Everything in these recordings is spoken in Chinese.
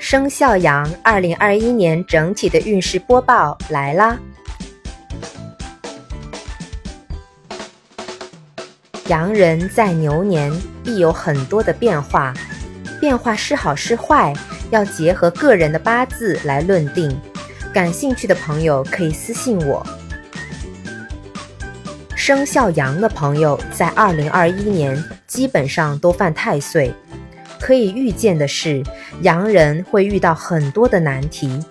生肖羊二零二一年整体的运势播报来啦！羊人在牛年必有很多的变化，变化是好是坏，要结合个人的八字来论定。感兴趣的朋友可以私信我。生肖羊的朋友在二零二一年基本上都犯太岁。可以预见的是，羊人会遇到很多的难题。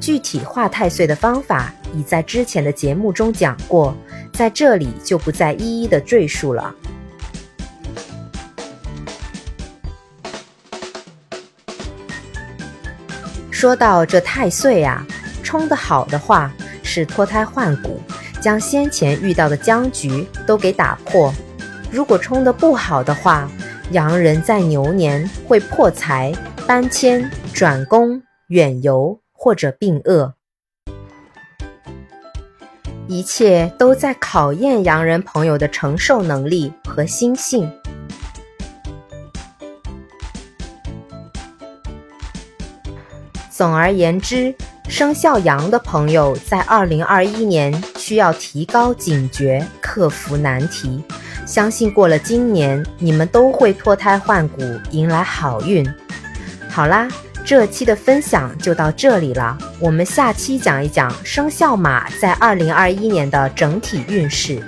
具体化太岁的方法已在之前的节目中讲过，在这里就不再一一的赘述了。说到这太岁啊，冲得好的话是脱胎换骨，将先前遇到的僵局都给打破；如果冲得不好的话，羊人在牛年会破财、搬迁、转工、远游或者病厄，一切都在考验羊人朋友的承受能力和心性。总而言之，生肖羊的朋友在二零二一年需要提高警觉，克服难题。相信过了今年，你们都会脱胎换骨，迎来好运。好啦，这期的分享就到这里了，我们下期讲一讲生肖马在二零二一年的整体运势。